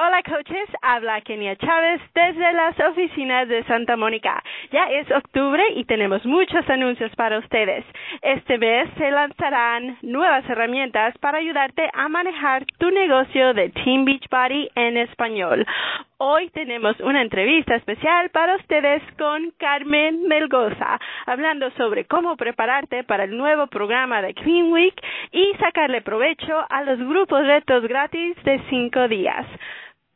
Hola coaches, habla Kenia Chávez desde las oficinas de Santa Mónica. Ya es octubre y tenemos muchos anuncios para ustedes. Este mes se lanzarán nuevas herramientas para ayudarte a manejar tu negocio de Team Beachbody en español. Hoy tenemos una entrevista especial para ustedes con Carmen Melgoza, hablando sobre cómo prepararte para el nuevo programa de Clean Week y sacarle provecho a los grupos retos gratis de cinco días.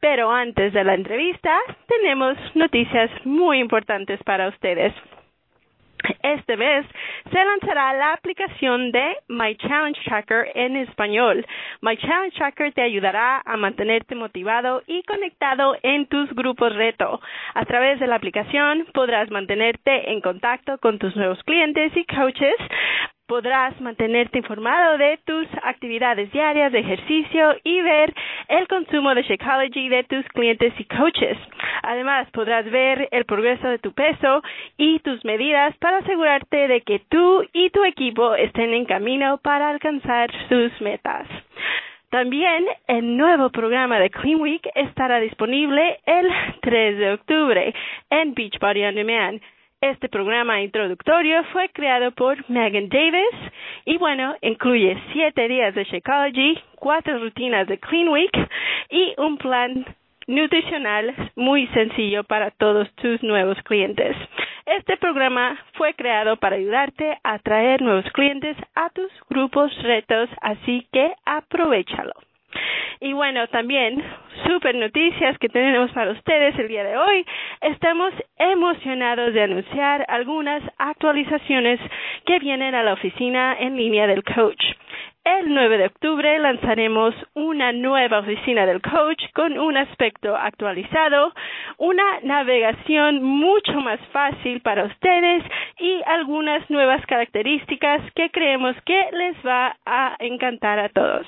Pero antes de la entrevista, tenemos noticias muy importantes para ustedes. Este mes se lanzará la aplicación de My Challenge Tracker en español. My Challenge Tracker te ayudará a mantenerte motivado y conectado en tus grupos reto. A través de la aplicación podrás mantenerte en contacto con tus nuevos clientes y coaches, podrás mantenerte informado de tus actividades diarias de ejercicio y ver el consumo de Shakeology de tus clientes y coaches. Además, podrás ver el progreso de tu peso y tus medidas para asegurarte de que tú y tu equipo estén en camino para alcanzar sus metas. También el nuevo programa de Clean Week estará disponible el 3 de octubre en Beachbody On Demand este programa introductorio fue creado por Megan Davis y bueno, incluye siete días de Shakeology, cuatro rutinas de Clean Week y un plan nutricional muy sencillo para todos tus nuevos clientes. Este programa fue creado para ayudarte a atraer nuevos clientes a tus grupos retos, así que aprovechalo. Y bueno, también super noticias que tenemos para ustedes el día de hoy. Estamos emocionados de anunciar algunas actualizaciones que vienen a la oficina en línea del coach. El 9 de octubre lanzaremos una nueva oficina del coach con un aspecto actualizado, una navegación mucho más fácil para ustedes y algunas nuevas características que creemos que les va a encantar a todos.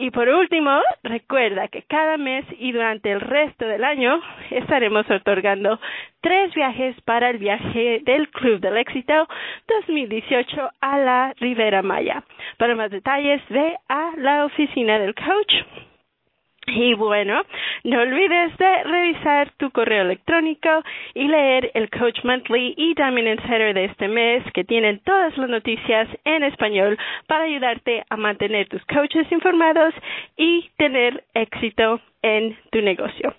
Y por último, recuerda que cada mes y durante el resto del año estaremos otorgando tres viajes para el viaje del Club del Éxito 2018 a la Ribera Maya. Para más detalles, ve a la oficina del coach y bueno, no olvides de revisar tu correo electrónico y leer el Coach Monthly y también el Header de este mes que tienen todas las noticias en español para ayudarte a mantener tus coaches informados y tener éxito en tu negocio.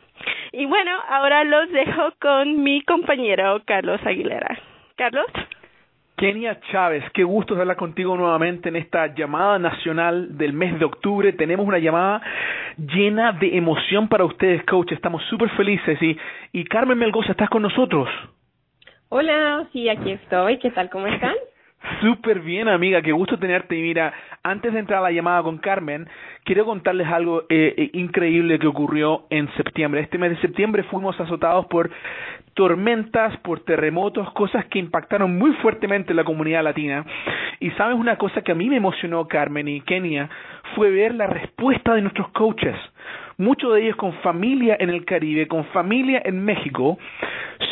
Y bueno, ahora los dejo con mi compañero Carlos Aguilera. Carlos. Kenia Chávez, qué gusto hablar contigo nuevamente en esta llamada nacional del mes de octubre. Tenemos una llamada llena de emoción para ustedes, coach. Estamos súper felices. Y, y Carmen Melgoza, ¿estás con nosotros? Hola, sí, aquí estoy. ¿Qué tal? ¿Cómo están? Súper bien, amiga, qué gusto tenerte. Y mira, antes de entrar a la llamada con Carmen, quiero contarles algo eh, eh, increíble que ocurrió en septiembre. Este mes de septiembre fuimos azotados por tormentas, por terremotos, cosas que impactaron muy fuertemente la comunidad latina. Y sabes una cosa que a mí me emocionó, Carmen y Kenia, fue ver la respuesta de nuestros coaches. Muchos de ellos con familia en el Caribe, con familia en México,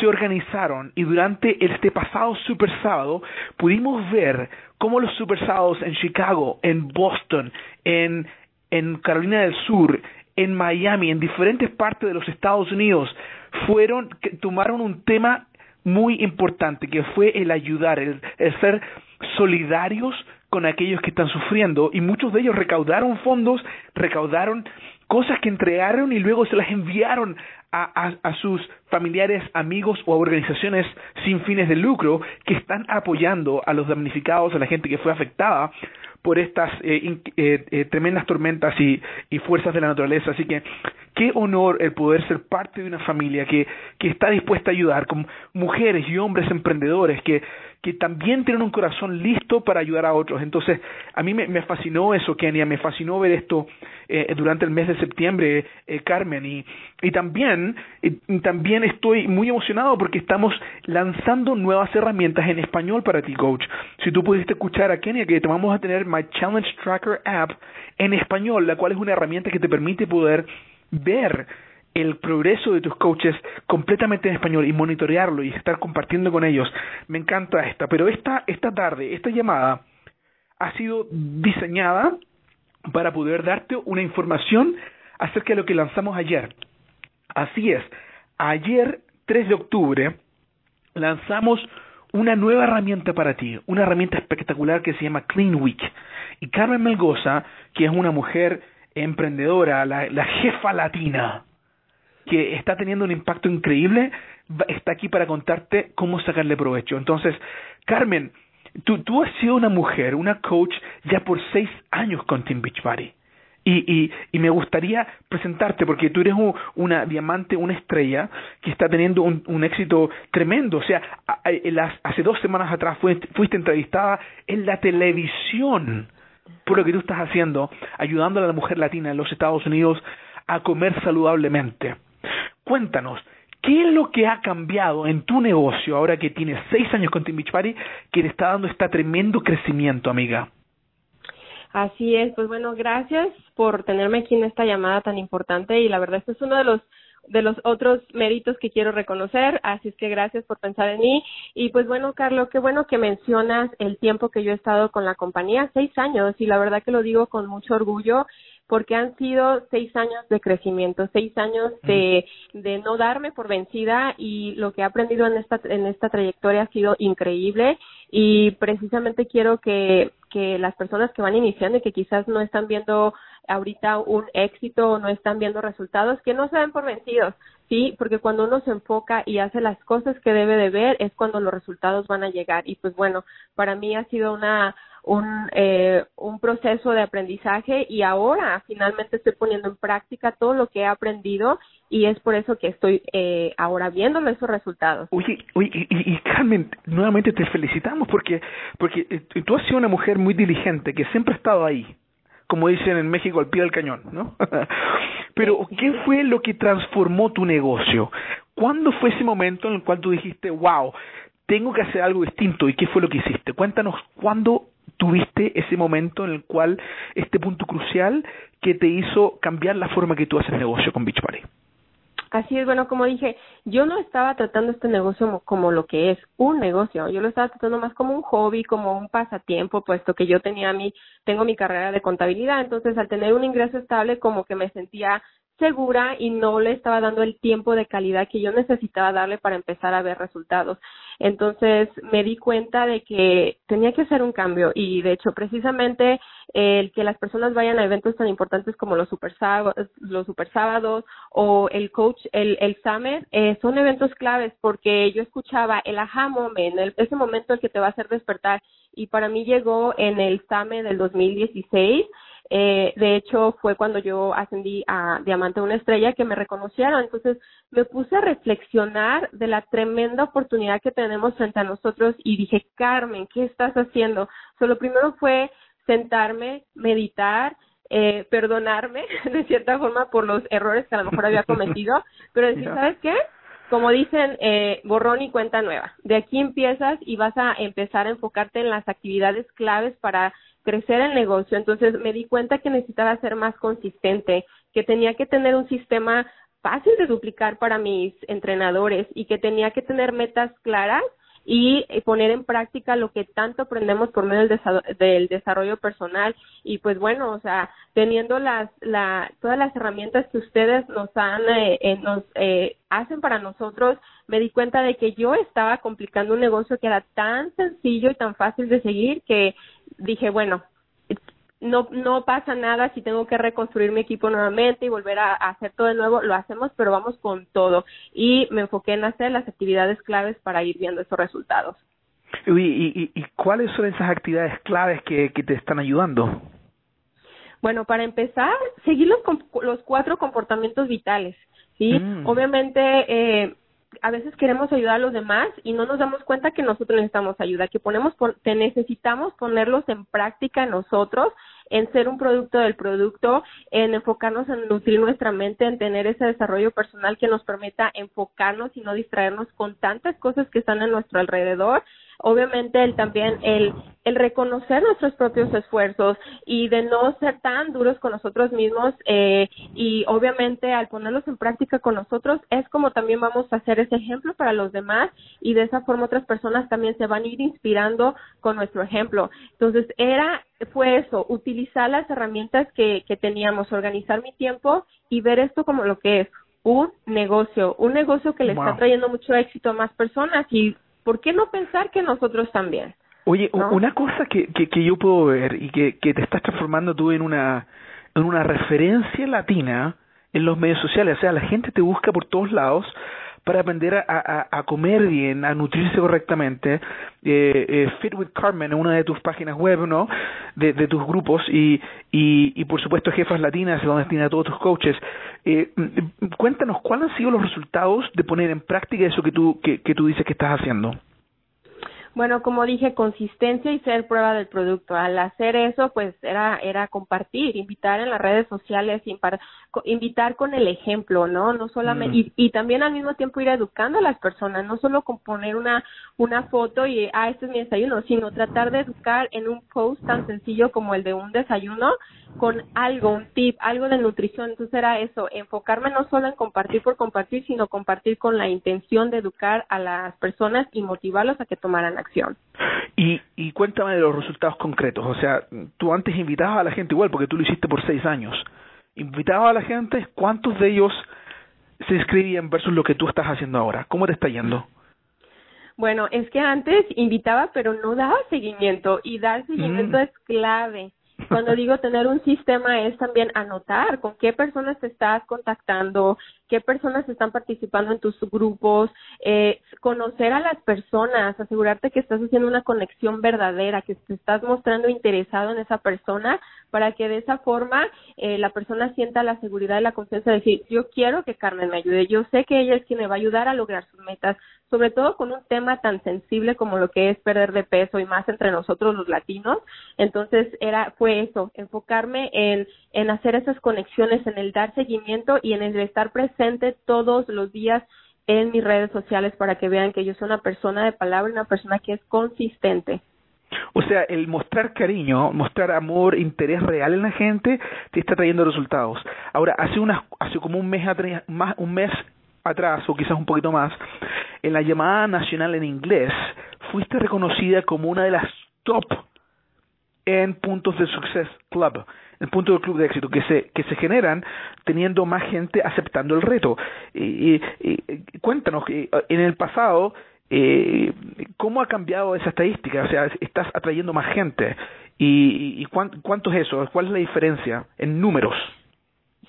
se organizaron y durante este pasado Super Sábado pudimos ver cómo los Super Sábados en Chicago, en Boston, en, Carolina del Sur, en Miami, en diferentes partes de los Estados Unidos, fueron, que tomaron un tema muy importante, que fue el ayudar, el, ser solidarios con aquellos que están sufriendo y muchos de ellos recaudaron fondos, recaudaron cosas que entregaron y luego se las enviaron a, a, sus familiares, amigos o organizaciones sin fines de lucro que están apoyando a los damnificados, a la gente que fue afectada por estas eh, eh, eh, tremendas tormentas y, y, fuerzas de la naturaleza. Así que qué honor el poder ser parte de una familia que, que está dispuesta a ayudar, con mujeres y hombres emprendedores que, que también tienen un corazón listo para ayudar a otros. Entonces, a mí me, fascinó eso, Kenia, me fascinó ver esto eh, durante el mes de septiembre, eh, Carmen, y, y también, también estoy muy emocionado porque estamos lanzando nuevas herramientas en español para ti, coach. Si tú pudiste escuchar a Kenia, que te vamos a tener My Challenge Tracker App en español, la cual es una herramienta que te permite poder ver el progreso de tus coaches completamente en español y monitorearlo y estar compartiendo con ellos. Me encanta esta, pero esta, esta tarde, esta llamada ha sido diseñada para poder darte una información acerca de lo que lanzamos ayer. Así es, ayer 3 de octubre lanzamos una nueva herramienta para ti, una herramienta espectacular que se llama Clean Week. Y Carmen Melgoza, que es una mujer emprendedora, la, la jefa latina, que está teniendo un impacto increíble, está aquí para contarte cómo sacarle provecho. Entonces, Carmen, tú, has sido una mujer, una coach ya por seis años con Team Beachbody. Y, y, y me gustaría presentarte porque tú eres una diamante, una estrella que está teniendo un, un éxito tremendo. O sea, hace dos semanas atrás fuiste, fuiste entrevistada en la televisión por lo que tú estás haciendo, ayudando a la mujer latina en los Estados Unidos a comer saludablemente. Cuéntanos, ¿qué es lo que ha cambiado en tu negocio ahora que tienes seis años con Team Beach Party que te está dando este tremendo crecimiento, amiga? Así es, pues bueno, gracias por tenerme aquí en esta llamada tan importante y la verdad este es uno de los de los otros méritos que quiero reconocer, así es que gracias por pensar en mí. Y pues bueno, Carlos, qué bueno que mencionas el tiempo que yo he estado con la compañía, seis años, y la verdad que lo digo con mucho orgullo porque han sido seis años de crecimiento, seis años de, de no darme por vencida y lo que he aprendido en esta, en esta trayectoria ha sido increíble y precisamente quiero que, que las personas que van iniciando y que quizás no están viendo ahorita un éxito o no están viendo resultados, que no se den por vencidos, ¿sí? Porque cuando uno se enfoca y hace las cosas que debe de ver es cuando los resultados van a llegar. Y pues bueno, para mí ha sido una un, eh, un proceso de aprendizaje y ahora finalmente estoy poniendo en práctica todo lo que he aprendido y es por eso que estoy eh, ahora viendo esos resultados. Oye, oye y, y, Carmen, nuevamente te felicitamos porque, porque eh, tú has sido una mujer muy diligente que siempre ha estado ahí, como dicen en México, al pie del cañón, ¿no? Pero, ¿qué fue lo que transformó tu negocio? ¿Cuándo fue ese momento en el cual tú dijiste, wow, tengo que hacer algo distinto? ¿Y qué fue lo que hiciste? Cuéntanos, ¿cuándo tuviste ese momento en el cual, este punto crucial que te hizo cambiar la forma que tú haces negocio con Beachbody? Así es, bueno, como dije, yo no estaba tratando este negocio como lo que es un negocio, yo lo estaba tratando más como un hobby, como un pasatiempo, puesto que yo tenía mi, tengo mi carrera de contabilidad, entonces al tener un ingreso estable como que me sentía segura y no le estaba dando el tiempo de calidad que yo necesitaba darle para empezar a ver resultados. Entonces me di cuenta de que tenía que hacer un cambio y de hecho precisamente el que las personas vayan a eventos tan importantes como los super sábados, los super sábados o el coach, el, el summit, eh, son eventos claves porque yo escuchaba el aha moment, el, ese momento el que te va a hacer despertar y para mí llegó en el summit del 2016 eh, de hecho, fue cuando yo ascendí a Diamante una estrella que me reconocieron. Entonces, me puse a reflexionar de la tremenda oportunidad que tenemos frente a nosotros y dije, Carmen, ¿qué estás haciendo? Solo primero fue sentarme, meditar, eh, perdonarme de cierta forma por los errores que a lo mejor había cometido, pero decir, ¿sabes qué? Como dicen, eh, borrón y cuenta nueva. De aquí empiezas y vas a empezar a enfocarte en las actividades claves para crecer el negocio. Entonces me di cuenta que necesitaba ser más consistente, que tenía que tener un sistema fácil de duplicar para mis entrenadores y que tenía que tener metas claras y eh, poner en práctica lo que tanto aprendemos por medio del, desarrollo personal y pues bueno, o sea, teniendo las la todas las herramientas que ustedes nos han eh, eh, nos eh, hacen para nosotros, me di cuenta de que yo estaba complicando un negocio que era tan sencillo y tan fácil de seguir que dije, bueno, no, no pasa nada si tengo que reconstruir mi equipo nuevamente y volver a, hacer todo de nuevo, lo hacemos, pero vamos con todo. Y me enfoqué en hacer las actividades claves para ir viendo esos resultados. ¿Y, y, y cuáles son esas actividades claves que, que te están ayudando? Bueno, para empezar, seguir los, los cuatro comportamientos vitales, ¿sí? Mm. Obviamente, eh, a veces queremos ayudar a los demás y no nos damos cuenta que nosotros necesitamos ayuda, que ponemos, te necesitamos ponerlos en práctica nosotros, en ser un producto del producto, en enfocarnos en nutrir nuestra mente, en tener ese desarrollo personal que nos permita enfocarnos y no distraernos con tantas cosas que están a nuestro alrededor obviamente el también el el reconocer nuestros propios esfuerzos y de no ser tan duros con nosotros mismos eh, y obviamente al ponerlos en práctica con nosotros es como también vamos a hacer ese ejemplo para los demás y de esa forma otras personas también se van a ir inspirando con nuestro ejemplo. Entonces era fue eso, utilizar las herramientas que, que teníamos, organizar mi tiempo y ver esto como lo que es un negocio, un negocio que le está trayendo mucho éxito a más personas y ¿por qué no pensar que nosotros también? Oye, una cosa que, que, que, yo puedo ver y que, que te estás transformando tú en una, en una referencia latina en los medios sociales, o sea, la gente te busca por todos lados para aprender a, comer bien, a nutrirse correctamente. Eh, eh, Fit with Carmen, una de tus páginas web, ¿no? De, tus grupos y, y, y por supuesto Jefas Latinas, donde tiene a todos tus coaches. Eh, cuéntanos, ¿cuáles han sido los resultados de poner en práctica eso que tú, que, que tú dices que estás haciendo? Bueno, como dije, consistencia y ser prueba del producto. Al hacer eso, pues era era compartir, invitar en las redes sociales, invitar con el ejemplo, ¿no? No solamente y, y también al mismo tiempo ir educando a las personas, no solo con poner una una foto y ah, este es mi desayuno, sino tratar de educar en un post tan sencillo como el de un desayuno con algo, un tip, algo de nutrición. Entonces era eso, enfocarme no solo en compartir por compartir, sino compartir con la intención de educar a las personas y motivarlos a que tomaran acción. Y, y cuéntame de los resultados concretos. O sea, tú antes invitabas a la gente igual, porque tú lo hiciste por seis años. Invitabas a la gente, ¿cuántos de ellos se inscribían versus lo que tú estás haciendo ahora? ¿Cómo te está yendo? Bueno, es que antes invitaba, pero no daba seguimiento y dar seguimiento mm. es clave. Cuando digo tener un sistema es también anotar con qué personas te estás contactando, qué personas están participando en tus grupos, eh, conocer a las personas, asegurarte que estás haciendo una conexión verdadera, que te estás mostrando interesado en esa persona para que de esa forma eh, la persona sienta la seguridad y la confianza de decir, yo quiero que Carmen me ayude, yo sé que ella es quien me va a ayudar a lograr sus metas, sobre todo con un tema tan sensible como lo que es perder de peso y más entre nosotros los latinos. Entonces era fue eso, enfocarme en en hacer esas conexiones, en el dar seguimiento y en el estar presente todos los días en mis redes sociales para que vean que yo soy una persona de palabra, una persona que es consistente. O sea, el mostrar cariño, mostrar amor, interés real en la gente, te está trayendo resultados. Ahora, hace unas, hace como un mes atrás, un mes atrás o quizás un poquito más, en la llamada nacional en inglés, fuiste reconocida como una de las top en puntos de Success Club, el punto del club de éxito que se que se generan teniendo más gente aceptando el reto. Y, cuéntanos, en el pasado, eh, ¿cómo ha cambiado esa estadística? O sea, estás atrayendo más gente. ¿Y, y cuánto es eso? ¿Cuál es la diferencia en números?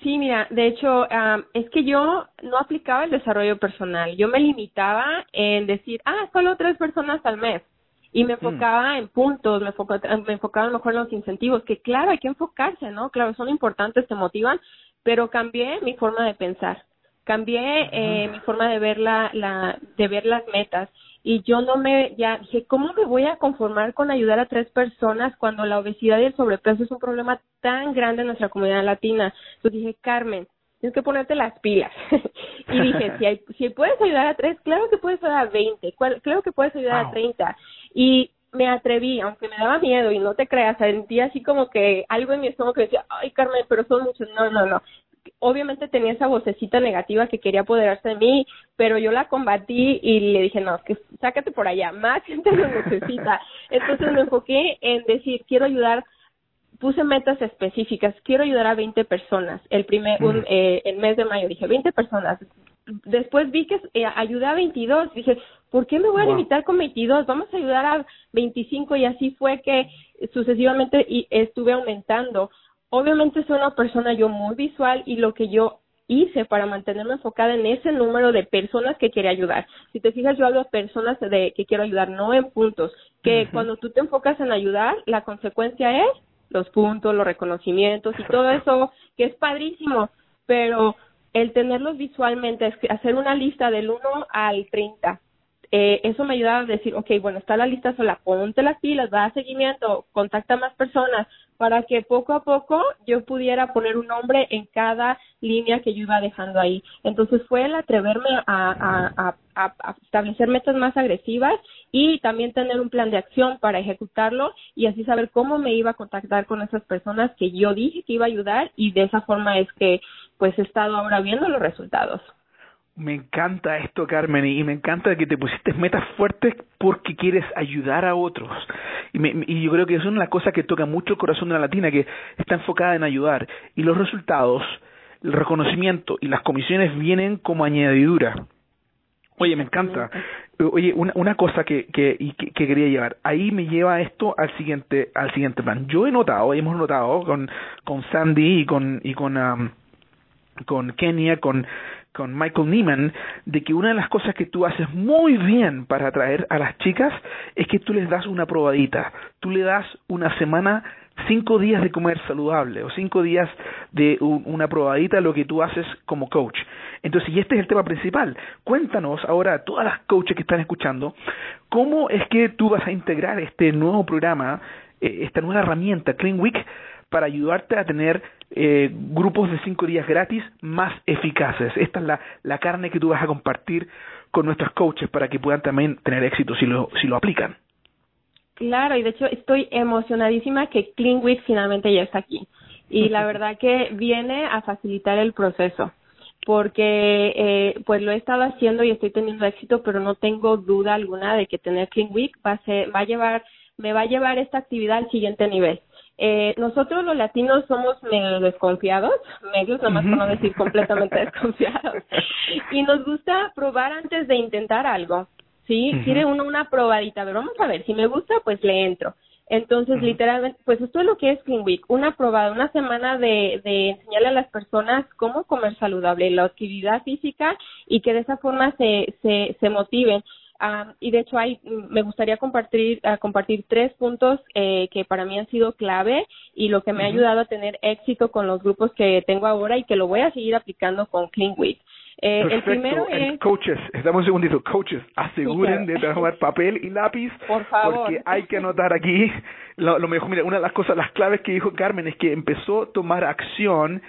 Sí, mira, de hecho, es que yo no aplicaba el desarrollo personal. Yo me limitaba en decir, ah, solo tres personas al mes y me mm. enfocaba en puntos, me enfocaba, me enfocaba a lo mejor en los incentivos, que claro, hay que enfocarse, ¿no? Claro, son importantes, te motivan, pero cambié mi forma de pensar, cambié eh, mi forma de ver la, la, de ver las metas y yo no me, ya dije, ¿cómo me voy a conformar con ayudar a tres personas cuando la obesidad y el sobrepeso es un problema tan grande en nuestra comunidad latina? Entonces dije, Carmen, tienes que ponerte las pilas. y dije, si, hay, si puedes ayudar a tres, claro que puedes ayudar a veinte, claro que puedes ayudar a treinta. Y me atreví, aunque me daba miedo y no te creas, sentí así como que algo en mi estómago que decía, ay Carmen, pero son muchos, no, no, no. Obviamente tenía esa vocecita negativa que quería apoderarse de mí, pero yo la combatí y le dije, no, que sácate por allá, más gente lo necesita. Entonces me enfoqué en decir, quiero ayudar puse metas específicas, quiero ayudar a 20 personas. El primer, un, eh, el mes de mayo dije 20 personas. Después vi que eh, ayudé a 22. Dije, ¿por qué me voy a limitar con 22? Vamos a ayudar a 25 y así fue que sucesivamente y estuve aumentando. Obviamente soy una persona yo muy visual y lo que yo hice para mantenerme enfocada en ese número de personas que quiere ayudar. Si te fijas, yo hablo de personas de que quiero ayudar, no en puntos. Que cuando tú te enfocas en ayudar, la consecuencia es los puntos, los reconocimientos y todo eso, que es padrísimo, pero el tenerlos visualmente, es hacer una lista del 1 al 30, eh, eso me ayuda a decir, ok, bueno, está la lista sola, ponte las pilas, da seguimiento, contacta a más personas para que poco a poco yo pudiera poner un nombre en cada línea que yo iba dejando ahí. Entonces fue el atreverme a, a, establecer metas más agresivas y también tener un plan de acción para ejecutarlo y así saber cómo me iba a contactar con esas personas que yo dije que iba a ayudar y de esa forma es que pues he estado ahora viendo los resultados. Me encanta esto, Carmen, y me encanta que te pusiste metas fuertes porque quieres ayudar a otros. Y, me, y yo creo que es una de las cosas que toca mucho el corazón de la latina, que está enfocada en ayudar. Y los resultados, el reconocimiento y las comisiones vienen como añadidura. Oye, me encanta. Oye, una, una cosa que, que, que, quería llevar. Ahí me lleva esto al siguiente, al siguiente plan. Yo he notado, hemos notado con, con Sandy y con, y con, um, con Kenia, con con Michael Neiman de que una de las cosas que tú haces muy bien para atraer a las chicas es que tú les das una probadita, tú le das una semana, cinco días de comer saludable o cinco días de una probadita lo que tú haces como coach. Entonces, y este es el tema principal. Cuéntanos ahora a todas las coaches que están escuchando, ¿cómo es que tú vas a integrar este nuevo programa, eh, esta nueva herramienta, Clean Week, para ayudarte a tener eh, grupos de cinco días gratis más eficaces. Esta es la, la carne que tú vas a compartir con nuestros coaches para que puedan también tener éxito si lo, si lo aplican. Claro, y de hecho estoy emocionadísima que Clean Week finalmente ya está aquí. Y la verdad que viene a facilitar el proceso porque eh, pues lo he estado haciendo y estoy teniendo éxito, pero no tengo duda alguna de que tener Clean Week va a, ser, va a llevar, me va a llevar esta actividad al siguiente nivel. Eh, nosotros los latinos somos medio desconfiados, medios, nada más por no decir completamente desconfiados, y nos gusta probar antes de intentar algo, ¿sí? Quiere uno una probadita, pero vamos a ver, si me gusta, pues le entro. Entonces, literalmente, pues esto es lo que es Clean Week, una probada, una semana de, de enseñarle a las personas cómo comer saludable, la actividad física y que de esa forma se, se, se motiven. Ah, y de hecho hay, me gustaría compartir, uh, compartir tres puntos eh, que para mí han sido clave y lo que me ha ayudado a tener éxito con los grupos que tengo ahora y que lo voy a seguir aplicando con Clean Week. Eh, el primero es... Coaches, estamos un segundito. Coaches, aseguren de trabajar papel y lápiz. Por favor. Porque hay que anotar aquí lo, lo mejor. Mira, una de las cosas, las claves que dijo Carmen es que empezó a tomar acción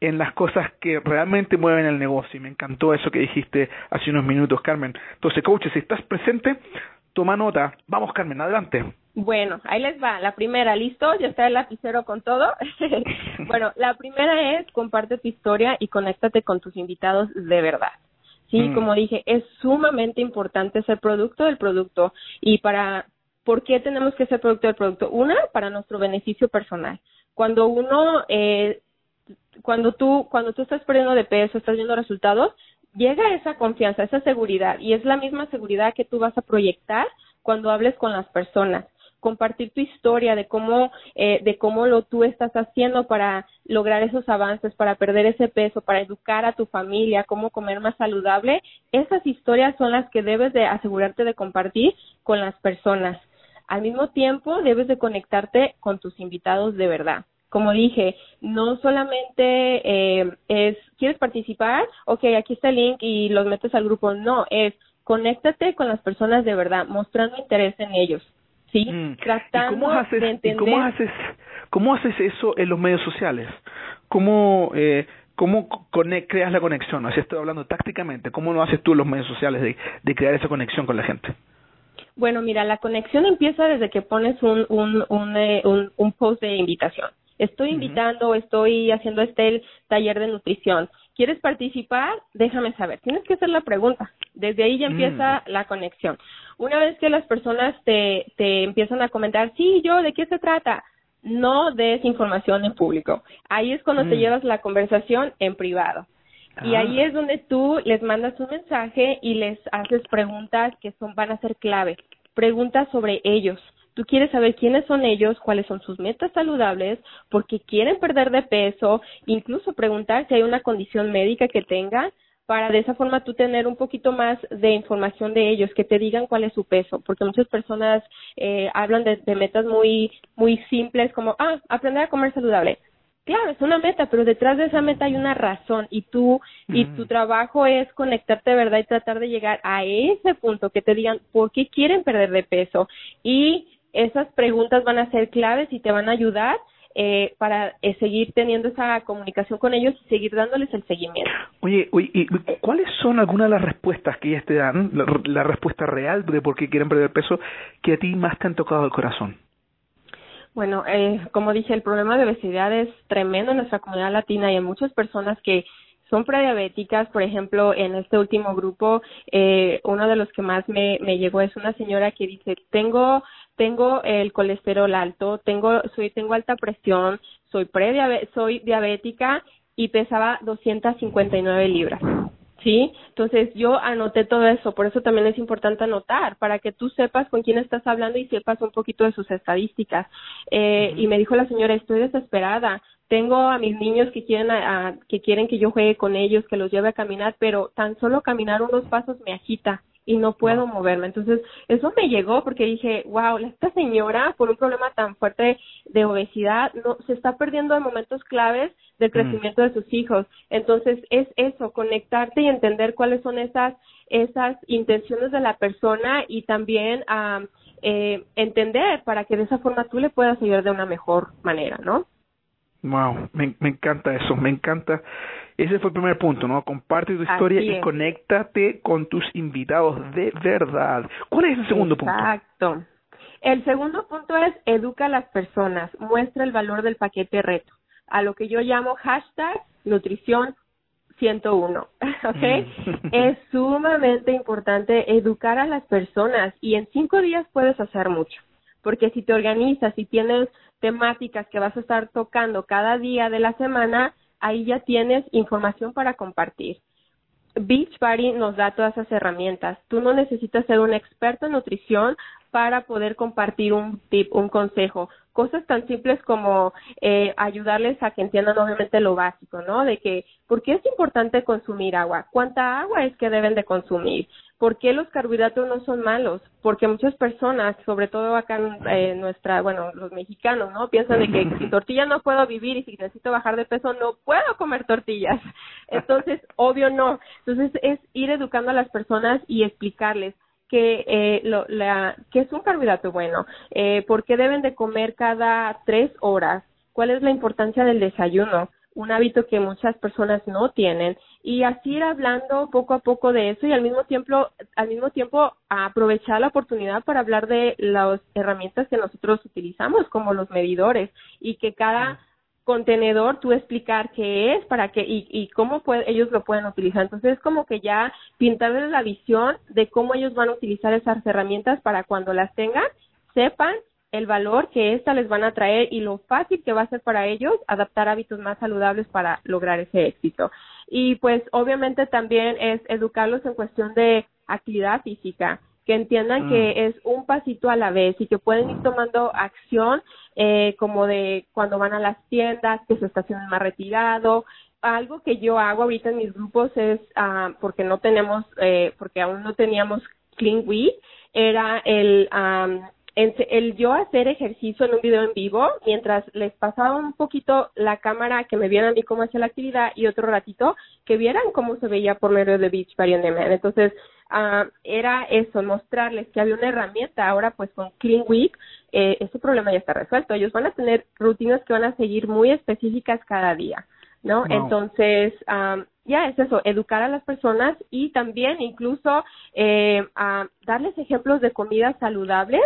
en las cosas que realmente mueven el negocio. Y me encantó eso que dijiste hace unos minutos, Carmen. Entonces, coaches, si estás presente, toma nota. Vamos, Carmen, adelante. Bueno, ahí les va. La primera, ¿listo? Ya está el lapicero con todo. bueno, la primera es comparte tu historia y conéctate con tus invitados de verdad. Sí, mm. como dije, es sumamente importante ser producto del producto y para ¿por qué tenemos que ser producto del producto? Una, para nuestro beneficio personal. Cuando uno eh, cuando tú, cuando tú estás perdiendo de peso, estás viendo resultados, llega esa confianza, esa seguridad, y es la misma seguridad que tú vas a proyectar cuando hables con las personas. Compartir tu historia de cómo eh, de cómo lo tú estás haciendo para lograr esos avances para perder ese peso para educar a tu familia cómo comer más saludable esas historias son las que debes de asegurarte de compartir con las personas. Al mismo tiempo debes de conectarte con tus invitados de verdad como dije, no solamente eh, es, ¿quieres participar? Ok, aquí está el link y los metes al grupo. No, es conéctate con las personas de verdad, mostrando interés en ellos. ¿Sí? Mm. Tratando cómo haces, de entender. cómo haces, cómo haces eso en los medios sociales? ¿Cómo, eh, cómo creas la conexión? Así estoy hablando tácticamente. ¿Cómo lo haces tú en los medios sociales de, de crear esa conexión con la gente? Bueno, mira, la conexión empieza desde que pones un, un, un, eh, un, un post de invitación estoy invitando, estoy haciendo este taller de nutrición. ¿Quieres participar? Déjame saber. Tienes que hacer la pregunta. Desde ahí ya mm. empieza la conexión. Una vez que las personas te, te empiezan a comentar, sí, yo, ¿de qué se trata? No des información en público. Ahí es cuando te mm. llevas la conversación en privado. Y ahí ah. es donde tú les mandas un mensaje y les haces preguntas que son, van a ser clave. Preguntas sobre ellos Tú quieres saber quiénes son ellos, cuáles son sus metas saludables, porque quieren perder de peso, incluso preguntar si hay una condición médica que tengan para de esa forma tú tener un poquito más de información de ellos, que te digan cuál es su peso, porque muchas personas eh, hablan de, metas muy muy simples como ah aprender a comer saludable. Claro, es una meta, pero detrás de esa meta hay una razón y tú y tu trabajo es conectarte de verdad y tratar de llegar a ese punto que te digan por qué quieren perder de peso y esas preguntas van a ser claves y te van a ayudar eh, para eh, seguir teniendo esa comunicación con ellos y seguir dándoles el seguimiento. Oye, oye ¿y ¿cuáles son algunas de las respuestas que ellas te dan, la, la respuesta real de por qué quieren perder peso, que a ti más te han tocado el corazón? Bueno, eh, como dije, el problema de obesidad es tremendo en nuestra comunidad latina y hay muchas personas que son prediabéticas, por ejemplo, en este último grupo, eh, uno de los que más me, me llegó es una señora que dice, tengo, tengo el colesterol alto, tengo, soy, tengo alta presión, soy prediabética, soy diabética y pesaba 259 libras. ¿sí? Entonces yo anoté todo eso, por eso también es importante anotar, para que tú sepas con quién estás hablando y sepas un poquito de sus estadísticas. Eh, Y me dijo la señora, estoy desesperada, tengo a mis niños que quieren, a, que quieren que yo juegue con ellos, que los lleve a caminar, pero tan solo caminar unos pasos me agita y no puedo moverme. Entonces, eso me llegó porque dije, wow, esta señora por un problema tan fuerte de obesidad no se está perdiendo en momentos claves del mm. crecimiento de sus hijos. Entonces, es eso, conectarte y entender cuáles son esas esas intenciones de la persona y también eh, entender para que de esa forma tú le puedas ayudar de una mejor manera, ¿no? Wow, me, me encanta eso, me encanta. Ese fue el primer punto, ¿no? Comparte tu historia y conéctate con tus invitados de verdad. ¿Cuál es el segundo punto? Exacto. El segundo punto es educa a las personas, muestra el valor del paquete reto, a lo que yo llamo hashtag nutrición 101, ¿ok? Mm. es sumamente importante educar a las personas y en cinco días puedes hacer mucho, porque si te organizas y tienes temáticas que vas a estar tocando cada día de la semana, ahí ya tienes información para compartir. Beachbody nos da todas esas herramientas. Tú no necesitas ser un experto en nutrición para poder compartir un tip, un consejo. Cosas tan simples como eh, ayudarles a que entiendan obviamente lo básico, ¿no? De que, ¿por qué es importante consumir agua? ¿Cuánta agua es que deben de consumir? ¿Por qué los carbohidratos no son malos? Porque muchas personas, sobre todo acá en eh, nuestra, bueno, los mexicanos, ¿no? Piensan de que sin tortilla no puedo vivir y si necesito bajar de peso no puedo comer tortillas. Entonces, obvio no. Entonces, es ir educando a las personas y explicarles que, eh, lo, la, que es un carbohidrato bueno, eh, por qué deben de comer cada tres horas, cuál es la importancia del desayuno, un hábito que muchas personas no tienen y así ir hablando poco a poco de eso y al mismo tiempo al mismo tiempo aprovechar la oportunidad para hablar de las herramientas que nosotros utilizamos como los medidores y que cada contenedor tú explicar qué es para qué y, y cómo puede, ellos lo pueden utilizar. Entonces es como que ya pintarles la visión de cómo ellos van a utilizar esas herramientas para cuando las tengan sepan el valor que éstas les van a traer y lo fácil que va a ser para ellos adaptar hábitos más saludables para lograr ese éxito. Y pues obviamente también es educarlos en cuestión de actividad física, que entiendan que mm. es un pasito a la vez y que pueden ir tomando acción eh, como de cuando van a las tiendas, que su estación es más retirado. Algo que yo hago ahorita en mis grupos es, ah, porque no tenemos, eh, porque aún no teníamos Clean Week, era el el yo hacer ejercicio en un video en vivo mientras les pasaba un poquito la cámara que me vieran a mí cómo hacía la actividad y otro ratito que vieran cómo se veía por medio de Beach Party on Demand. Entonces, uh, era eso, mostrarles que había una herramienta. Ahora, pues con Clean Week, eh, ese problema ya está resuelto. Ellos van a tener rutinas que van a seguir muy específicas cada día, ¿no? Entonces, um, ya es eso, educar a las personas y también incluso eh, darles ejemplos de comidas saludables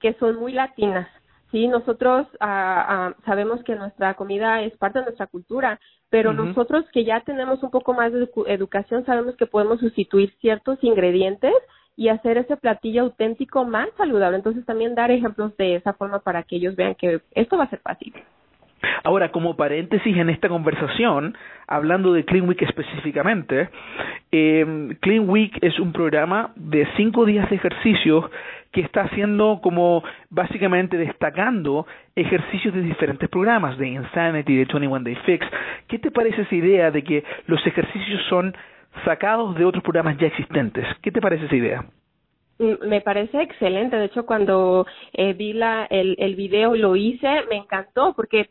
que son muy latinas. Sí, nosotros ah, ah, sabemos que nuestra comida es parte de nuestra cultura, pero nosotros que ya tenemos un poco más de educación sabemos que podemos sustituir ciertos ingredientes y hacer ese platillo auténtico más saludable. Entonces también dar ejemplos de esa forma para que ellos vean que esto va a ser fácil. Ahora, como paréntesis en esta conversación, hablando de Clean Week específicamente, eh, Clean Week es un programa de cinco días de ejercicios que está haciendo como básicamente destacando ejercicios de diferentes programas, de Insanity, de 21 Day Fix. ¿Qué te parece esa idea de que los ejercicios son sacados de otros programas ya existentes? ¿Qué te parece esa idea? Mm, me parece excelente. De hecho, cuando eh, vi la, el, el video lo hice, me encantó porque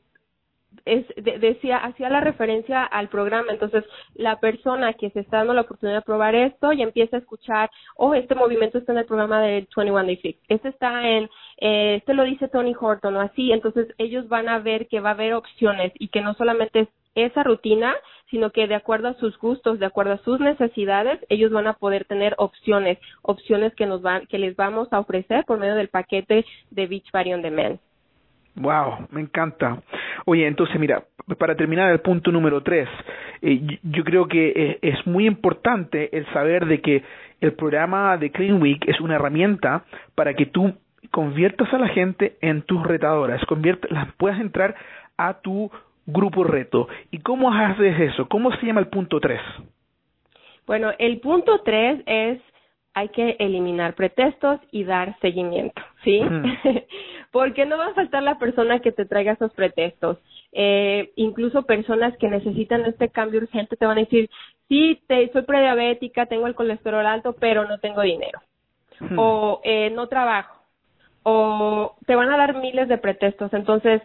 es, decía, hacía la referencia al programa. Entonces, la persona que se está dando la oportunidad de probar esto y empieza a escuchar, oh, este movimiento está en el programa del 21 Day Fix, este está en, eh, este lo dice Tony Horton o así. Entonces, ellos van a ver que va a haber opciones y que no solamente es esa rutina, sino que de acuerdo a sus gustos, de acuerdo a sus necesidades, ellos van a poder tener opciones, opciones que nos van, que les vamos a ofrecer por medio del paquete de Beach on Demand. Wow, me encanta. Oye, entonces mira, para terminar el punto número tres, eh, yo creo que eh, es muy importante el saber de que el programa de Clean Week es una herramienta para que tú conviertas a la gente en tus retadoras, las puedas entrar a tu grupo reto. ¿Y cómo haces eso? ¿Cómo se llama el punto tres? Bueno, el punto tres es hay que eliminar pretextos y dar seguimiento, ¿sí? Porque no va a faltar la persona que te traiga esos pretextos. Eh, incluso personas que necesitan este cambio urgente te van a decir, sí, te, soy prediabética, tengo el colesterol alto, pero no tengo dinero. O eh, no trabajo. O te van a dar miles de pretextos. Entonces,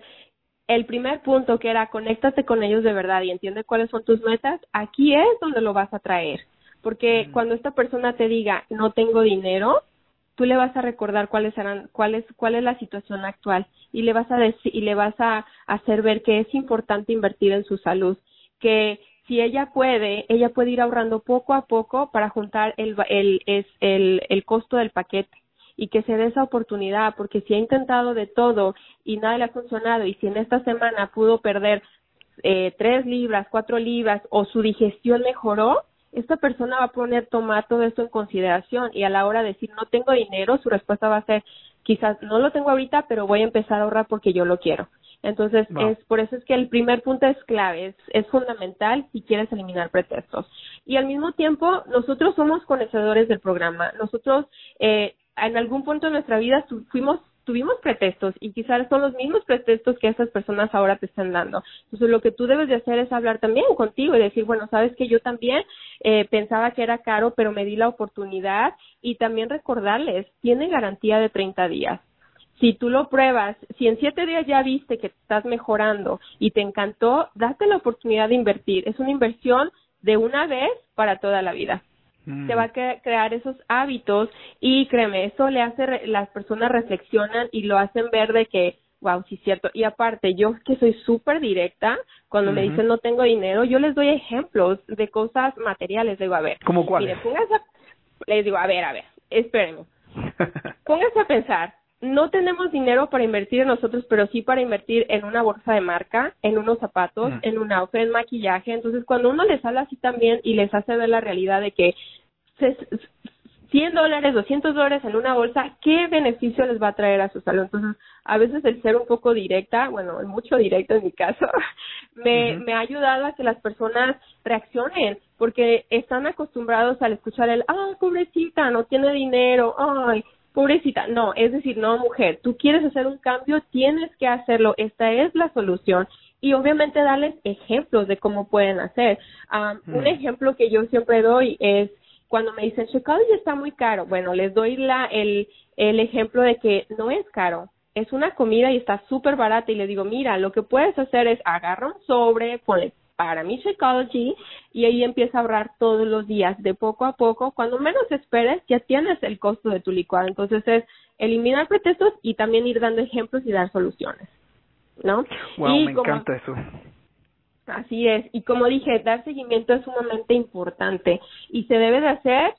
el primer punto que era conéctate con ellos de verdad y entiende cuáles son tus metas, aquí es donde lo vas a traer porque cuando esta persona te diga no tengo dinero, tú le vas a recordar cuáles eran, cuál es, cuál es la situación actual y le vas a decir, y le vas a hacer ver que es importante invertir en su salud, que si ella puede, ella puede ir ahorrando poco a poco para juntar el, el, es, el, el costo del paquete y que se dé esa oportunidad, porque si ha intentado de todo y nada le ha funcionado y si en esta semana pudo perder eh, tres libras, cuatro libras o su digestión mejoró, esta persona va a poner tomar todo esto en consideración y a la hora de decir no tengo dinero, su respuesta va a ser quizás no lo tengo ahorita, pero voy a empezar a ahorrar porque yo lo quiero. Entonces, es por eso es que el primer punto es clave, es, es fundamental si quieres eliminar pretextos. Y al mismo tiempo, nosotros somos conocedores del programa. Nosotros, eh, en algún punto de nuestra vida fuimos tuvimos pretextos y quizás son los mismos pretextos que esas personas ahora te están dando. Entonces lo que tú debes de hacer es hablar también contigo y decir, bueno, sabes que yo también eh, pensaba que era caro, pero me di la oportunidad y también recordarles, tiene garantía de 30 días. Si tú lo pruebas, si en siete días ya viste que estás mejorando y te encantó, date la oportunidad de invertir. Es una inversión de una vez para toda la vida se va a crear esos hábitos y créeme, eso le hace, las personas reflexionan y lo hacen ver de que, wow, sí es cierto. Y aparte, yo que soy súper directa, cuando me dicen no tengo dinero, yo les doy ejemplos de cosas materiales. Les digo, a ver, ¿cómo cuál? les digo, a ver, a ver, espérenme. póngase a pensar, no tenemos dinero para invertir en nosotros, pero sí para invertir en una bolsa de marca, en unos zapatos, en un outfit, en maquillaje. Entonces, cuando uno les habla así también y les hace ver la realidad de que 100 dólares, 200 dólares en una bolsa, ¿qué beneficio les va a traer a su salud? Entonces, a veces el ser un poco directa, bueno, mucho directa en mi caso, me, me ha ayudado a que las personas reaccionen, porque están acostumbrados al escuchar el, ah, pobrecita, no tiene dinero, ay, pobrecita. No, es decir, no, mujer, tú quieres hacer un cambio, tienes que hacerlo, esta es la solución. Y obviamente darles ejemplos de cómo pueden hacer. Un ejemplo que yo siempre doy es cuando me dicen, Chicago está muy caro. Bueno, les doy la, el, el ejemplo de que no es caro. Es una comida y está súper barata y les digo, mira, lo que puedes hacer es agarra un sobre, ponle para mi Shakeology y ahí empieza a ahorrar todos los días de poco a poco. Cuando menos esperes, ya tienes el costo de tu licuado. Entonces es eliminar pretextos y también ir dando ejemplos y dar soluciones. ¿No? Wow, me encanta eso. Así es. Y como dije, dar seguimiento es sumamente importante y se debe de hacer,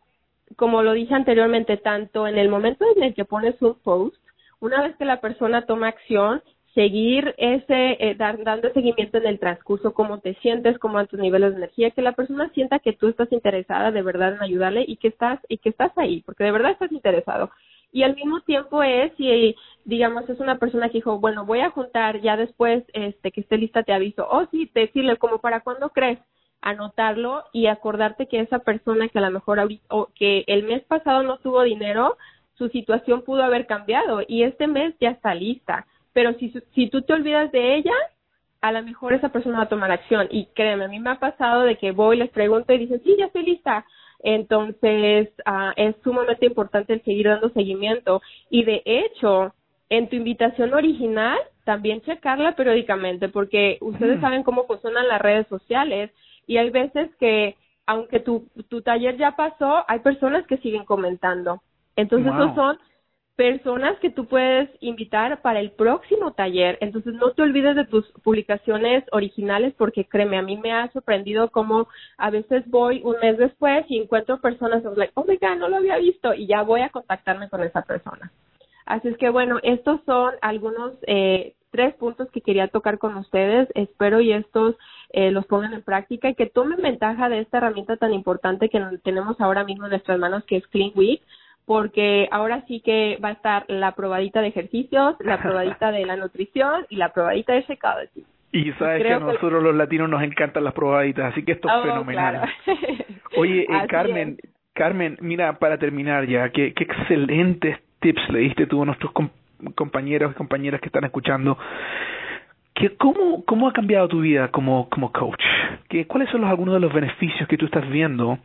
como lo dije anteriormente, tanto en el momento en el que pones un post, una vez que la persona toma acción, seguir ese, eh, dar, dando seguimiento en el transcurso, cómo te sientes, cómo van tus niveles de energía, que la persona sienta que tú estás interesada de verdad en ayudarle y que estás, y que estás ahí, porque de verdad estás interesado. Y al mismo tiempo es si, digamos, es una persona que dijo, bueno, voy a juntar, ya después, este, que esté lista te aviso, o sí, decirle como para cuándo crees, anotarlo y acordarte que esa persona que a lo mejor o que el mes pasado no tuvo dinero, su situación pudo haber cambiado y este mes ya está lista pero si, si tú te olvidas de ella, a lo mejor esa persona va a tomar acción. Y créeme, a mí me ha pasado de que voy, les pregunto y dicen, sí, ya estoy lista. Entonces, uh, es sumamente importante el seguir dando seguimiento. Y de hecho, en tu invitación original, también checarla periódicamente porque ustedes mm. saben cómo funcionan las redes sociales y hay veces que aunque tu, tu taller ya pasó, hay personas que siguen comentando. Entonces, esos son personas que tú puedes invitar para el próximo taller. Entonces, no te olvides de tus publicaciones originales porque créeme, a mí me ha sorprendido cómo a veces voy un mes después y encuentro personas, like, oh my God, no lo había visto y ya voy a contactarme con esa persona. Así es que bueno, estos son algunos eh, tres puntos que quería tocar con ustedes. Espero y estos eh, los pongan en práctica y que tomen ventaja de esta herramienta tan importante que tenemos ahora mismo en nuestras manos, que es Clean Week, porque ahora sí que va a estar la probadita de ejercicios, la probadita de la nutrición y la probadita de Shakeology. Y sabes que a nosotros los latinos nos encantan las probaditas, así que esto es oh, fenomenal. Oye, eh, Carmen, Carmen, mira, para terminar ya, qué, qué excelentes tips le diste tú a nuestros compañeros y compañeras que están escuchando. ¿Qué, cómo, ¿Cómo ha cambiado tu vida como, como coach? ¿Qué, ¿Cuáles son los, algunos de los beneficios que tú estás viendo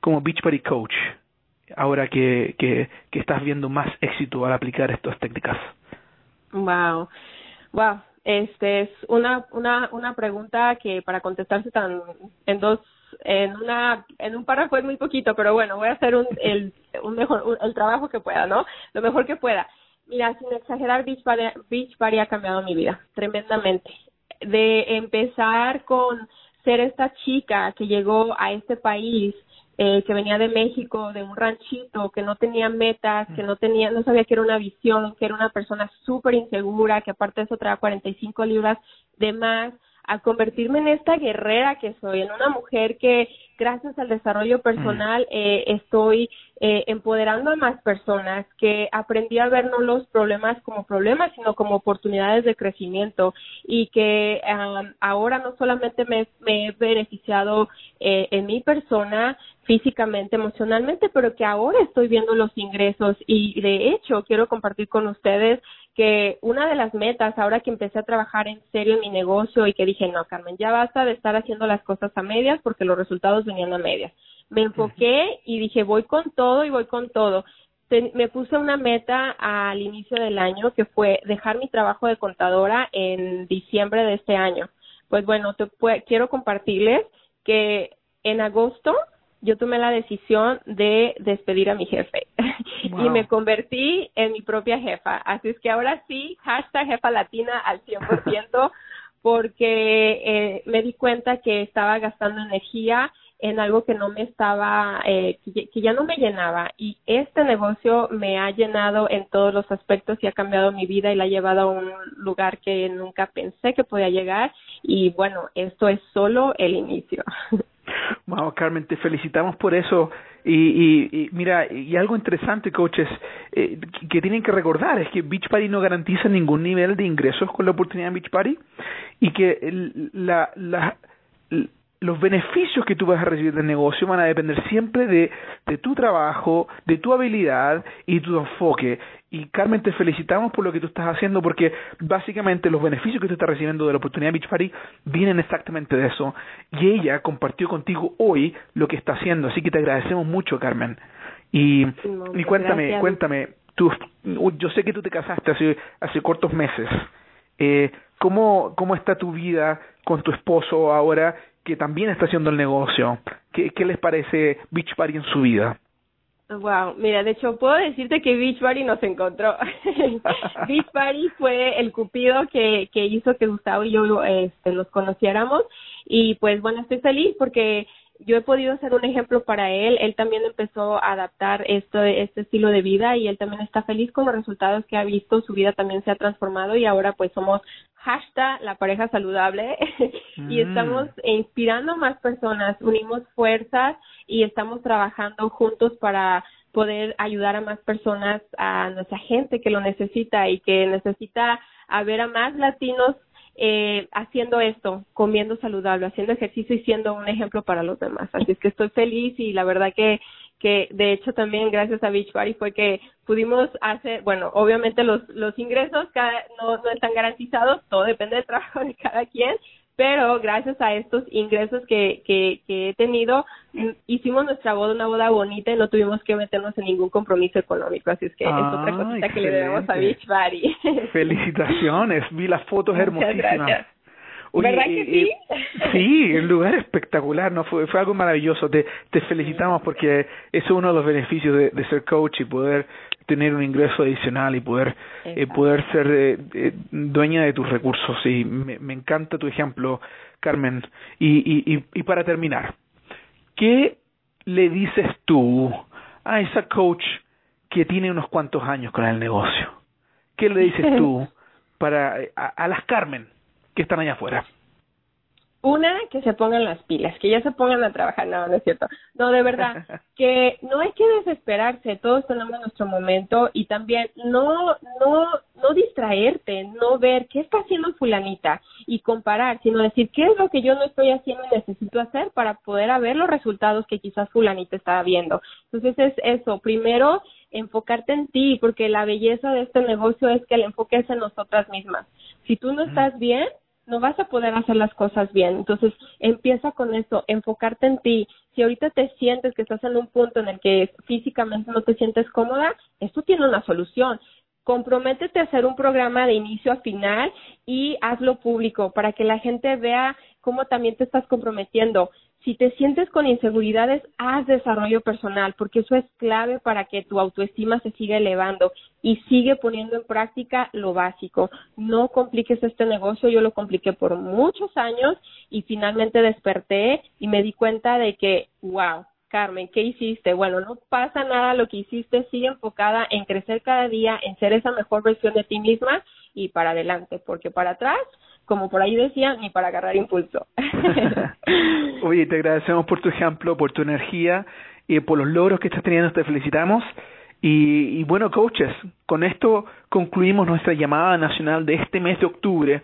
como Beachbody Coach ahora que, que, estás viendo más éxito al aplicar estas técnicas? Wow, wow, este es una una una pregunta que para contestarse tan en dos en una en un párrafo es muy poquito, pero bueno, voy a hacer un el un mejor el trabajo que pueda, ¿no? Lo mejor que pueda. Mira, sin exagerar, Beach Beach ha cambiado mi vida tremendamente. De empezar con ser esta chica que llegó a este país eh, que venía de México, de un ranchito, que no tenía metas, que no tenía, no sabía que era una visión, que era una persona súper insegura, que aparte de eso traía 45 libras de más, a convertirme en esta guerrera que soy, en una mujer que gracias al desarrollo personal eh, estoy eh, empoderando a más personas, que aprendí a ver no los problemas como problemas, sino como oportunidades de crecimiento y que ahora no solamente me, he beneficiado eh, en mi persona, físicamente, emocionalmente, pero que ahora estoy viendo los ingresos y de hecho quiero compartir con ustedes que una de las metas, ahora que empecé a trabajar en serio en mi negocio y que dije, no, Carmen, ya basta de estar haciendo las cosas a medias porque los resultados venían a medias. Me enfoqué y dije, voy con todo y voy con todo. me puse una meta al inicio del año que fue dejar mi trabajo de contadora en diciembre de este año. Pues bueno, te quiero compartirles que en agosto yo tomé la decisión de despedir a mi jefe y me convertí en mi propia jefa. Así es que ahora sí, hashtag jefa latina al 100% porque eh, me di cuenta que estaba gastando energía en algo que no me estaba, eh, que, ya no me llenaba. Y este negocio me ha llenado en todos los aspectos y ha cambiado mi vida y la ha llevado a un lugar que nunca pensé que podía llegar. Y bueno, esto es solo el inicio. Wow, Carmen, te felicitamos por eso. Y, y, mira, y algo interesante, coaches, eh, que tienen que recordar es que Beach Party no garantiza ningún nivel de ingresos con la oportunidad de Beach Party y que la, la, los beneficios que tú vas a recibir del negocio van a depender siempre de, de tu trabajo, de tu habilidad y tu enfoque. Y Carmen, te felicitamos por lo que tú estás haciendo porque básicamente los beneficios que tú estás recibiendo de la oportunidad Beach Party vienen exactamente de eso. Y ella compartió contigo hoy lo que está haciendo. Así que te agradecemos mucho, Carmen. Y, y cuéntame, cuéntame, tú, yo sé que tú te casaste hace, hace cortos meses. Eh, ¿cómo, ¿Cómo está tu vida con tu esposo ahora que también está haciendo el negocio. ¿Qué, qué les parece Beach Party en su vida? Wow, mira, de hecho puedo decirte que Beach Party nos encontró. Beach Party fue el cupido que, que hizo que Gustavo y yo este, los conociéramos y pues bueno, estoy feliz porque yo he podido ser un ejemplo para él. Él también empezó a adaptar esto, este estilo de vida y él también está feliz con los resultados que ha visto. Su vida también se ha transformado y ahora pues somos hashtag la pareja saludable y mm. estamos inspirando a más personas. Unimos fuerzas y estamos trabajando juntos para poder ayudar a más personas, a nuestra gente que lo necesita y que necesita a ver a más latinos eh, haciendo esto, comiendo saludable, haciendo ejercicio y siendo un ejemplo para los demás. Así es que estoy feliz y la verdad que que de hecho también gracias a Beach Party fue que pudimos hacer, bueno, obviamente los, los ingresos cada, no, no están garantizados, todo depende del trabajo de cada quien, pero gracias a estos ingresos que, que, que he tenido, hicimos nuestra boda, una boda bonita y no tuvimos que meternos en ningún compromiso económico, así es que es otra Ah, cosita que le debemos a. Beachbody. Felicitaciones, vi las fotos hermosísimas. gracias. Oye, ¿Verdad que eh, sí? eh, sí, el lugar espectacular, no fue fue algo maravilloso. Te te felicitamos porque eso es uno de los beneficios de, de ser coach y poder tener un ingreso adicional y poder eh, poder ser eh, eh, dueña de tus recursos. Y me, me encanta tu ejemplo, Carmen. Y, y, y, y para terminar, ¿qué le dices tú a esa coach que tiene unos cuantos años con el negocio? ¿Qué le dices tú para a, a las Carmen que están allá afuera? Una, que se pongan las pilas, que ya se pongan a trabajar. No, no es cierto. No, de verdad, que no hay que desesperarse. Todos tenemos nuestro momento y también no, no, no distraerte, no ver qué está haciendo fulanita y comparar, sino decir qué es lo que yo no estoy haciendo y necesito hacer para poder ver los resultados que quizás fulanita está viendo. Entonces es eso. Primero, enfocarte en ti, porque la belleza de este negocio es que el enfoque es en nosotras mismas. Si tú no estás bien, no vas a poder hacer las cosas bien. Entonces, empieza con eso, enfocarte en ti. Si ahorita te sientes que estás en un punto en el que físicamente no te sientes cómoda, esto tiene una solución. Comprométete a hacer un programa de inicio a final y hazlo público para que la gente vea cómo también te estás comprometiendo. Si te sientes con inseguridades, haz desarrollo personal, porque eso es clave para que tu autoestima se siga elevando y sigue poniendo en práctica lo básico. No compliques este negocio, yo lo compliqué por muchos años y finalmente desperté y me di cuenta de que, wow, Carmen, ¿qué hiciste? Bueno, no pasa nada lo que hiciste, sigue enfocada en crecer cada día, en ser esa mejor versión de ti misma y para adelante, porque para atrás, como por ahí decía, ni para agarrar impulso. Oye, te agradecemos por tu ejemplo, por tu energía y por los logros que estás teniendo, te felicitamos. Y, y bueno, coaches, con esto concluimos nuestra llamada nacional de este mes de octubre.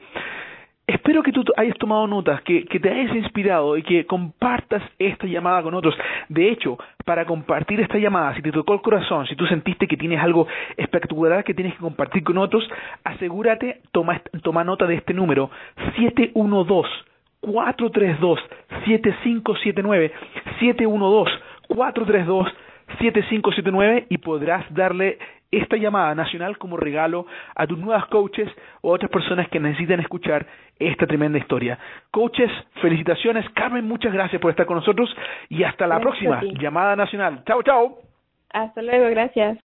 Espero que tú hayas tomado notas, que, te hayas inspirado y que compartas esta llamada con otros. De hecho, para compartir esta llamada, si te tocó el corazón, si tú sentiste que tienes algo espectacular que tienes que compartir con otros, asegúrate, toma, toma nota de este número, 712 432 7579 712 432 7579 y podrás darle esta llamada nacional como regalo a tus nuevas coaches o a otras personas que necesitan escuchar esta tremenda historia. Coaches, felicitaciones. Carmen, muchas gracias por estar con nosotros y hasta la Gracias próxima llamada nacional. Chao, chao. Hasta luego, gracias.